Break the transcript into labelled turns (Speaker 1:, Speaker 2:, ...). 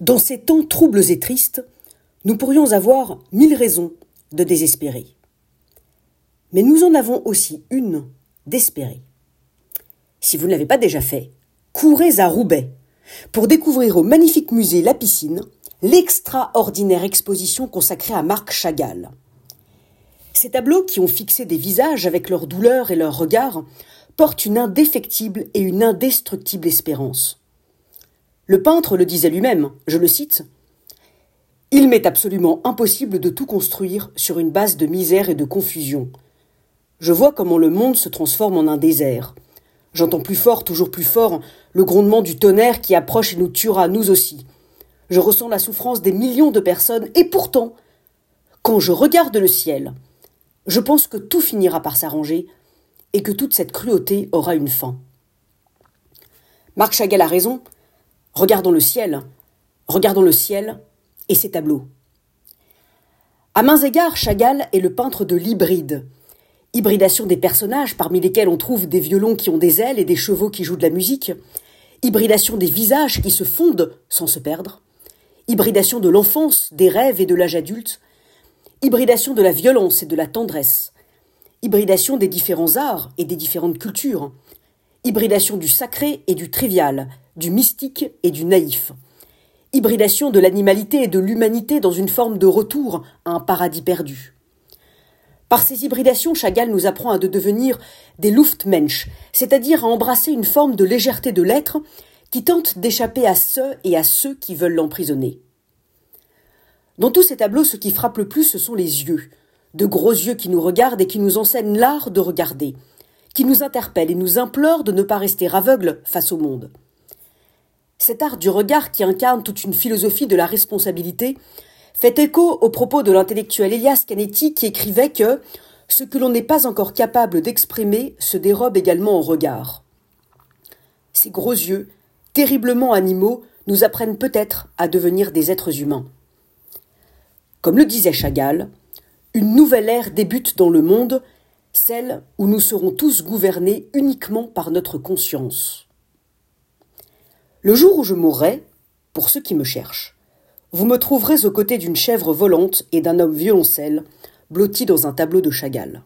Speaker 1: Dans ces temps troubles et tristes, nous pourrions avoir mille raisons de désespérer. Mais nous en avons aussi une d'espérer. Si vous ne l'avez pas déjà fait, courez à Roubaix pour découvrir au magnifique musée La Piscine l'extraordinaire exposition consacrée à Marc Chagall. Ces tableaux qui ont fixé des visages avec leur douleur et leur regard portent une indéfectible et une indestructible espérance. Le peintre le disait lui-même, je le cite Il m'est absolument impossible de tout construire sur une base de misère et de confusion. Je vois comment le monde se transforme en un désert. J'entends plus fort, toujours plus fort, le grondement du tonnerre qui approche et nous tuera, nous aussi. Je ressens la souffrance des millions de personnes, et pourtant, quand je regarde le ciel, je pense que tout finira par s'arranger et que toute cette cruauté aura une fin. Marc Chagall a raison, Regardons le ciel, regardons le ciel et ses tableaux. À mains égards, Chagall est le peintre de l'hybride. Hybridation des personnages, parmi lesquels on trouve des violons qui ont des ailes et des chevaux qui jouent de la musique. Hybridation des visages qui se fondent sans se perdre. Hybridation de l'enfance, des rêves et de l'âge adulte. Hybridation de la violence et de la tendresse. Hybridation des différents arts et des différentes cultures. Hybridation du sacré et du trivial, du mystique et du naïf. Hybridation de l'animalité et de l'humanité dans une forme de retour à un paradis perdu. Par ces hybridations, Chagall nous apprend à de devenir des Luftmensch, c'est-à-dire à embrasser une forme de légèreté de l'être qui tente d'échapper à ceux et à ceux qui veulent l'emprisonner. Dans tous ces tableaux, ce qui frappe le plus, ce sont les yeux, de gros yeux qui nous regardent et qui nous enseignent l'art de regarder, qui nous interpellent et nous implorent de ne pas rester aveugles face au monde. Cet art du regard qui incarne toute une philosophie de la responsabilité fait écho aux propos de l'intellectuel Elias Canetti qui écrivait que ce que l'on n'est pas encore capable d'exprimer se dérobe également au regard. Ces gros yeux, terriblement animaux, nous apprennent peut-être à devenir des êtres humains. Comme le disait Chagall, une nouvelle ère débute dans le monde, celle où nous serons tous gouvernés uniquement par notre conscience. Le jour où je mourrai, pour ceux qui me cherchent, vous me trouverez aux côtés d'une chèvre volante et d'un homme violoncelle, blotti dans un tableau de Chagall.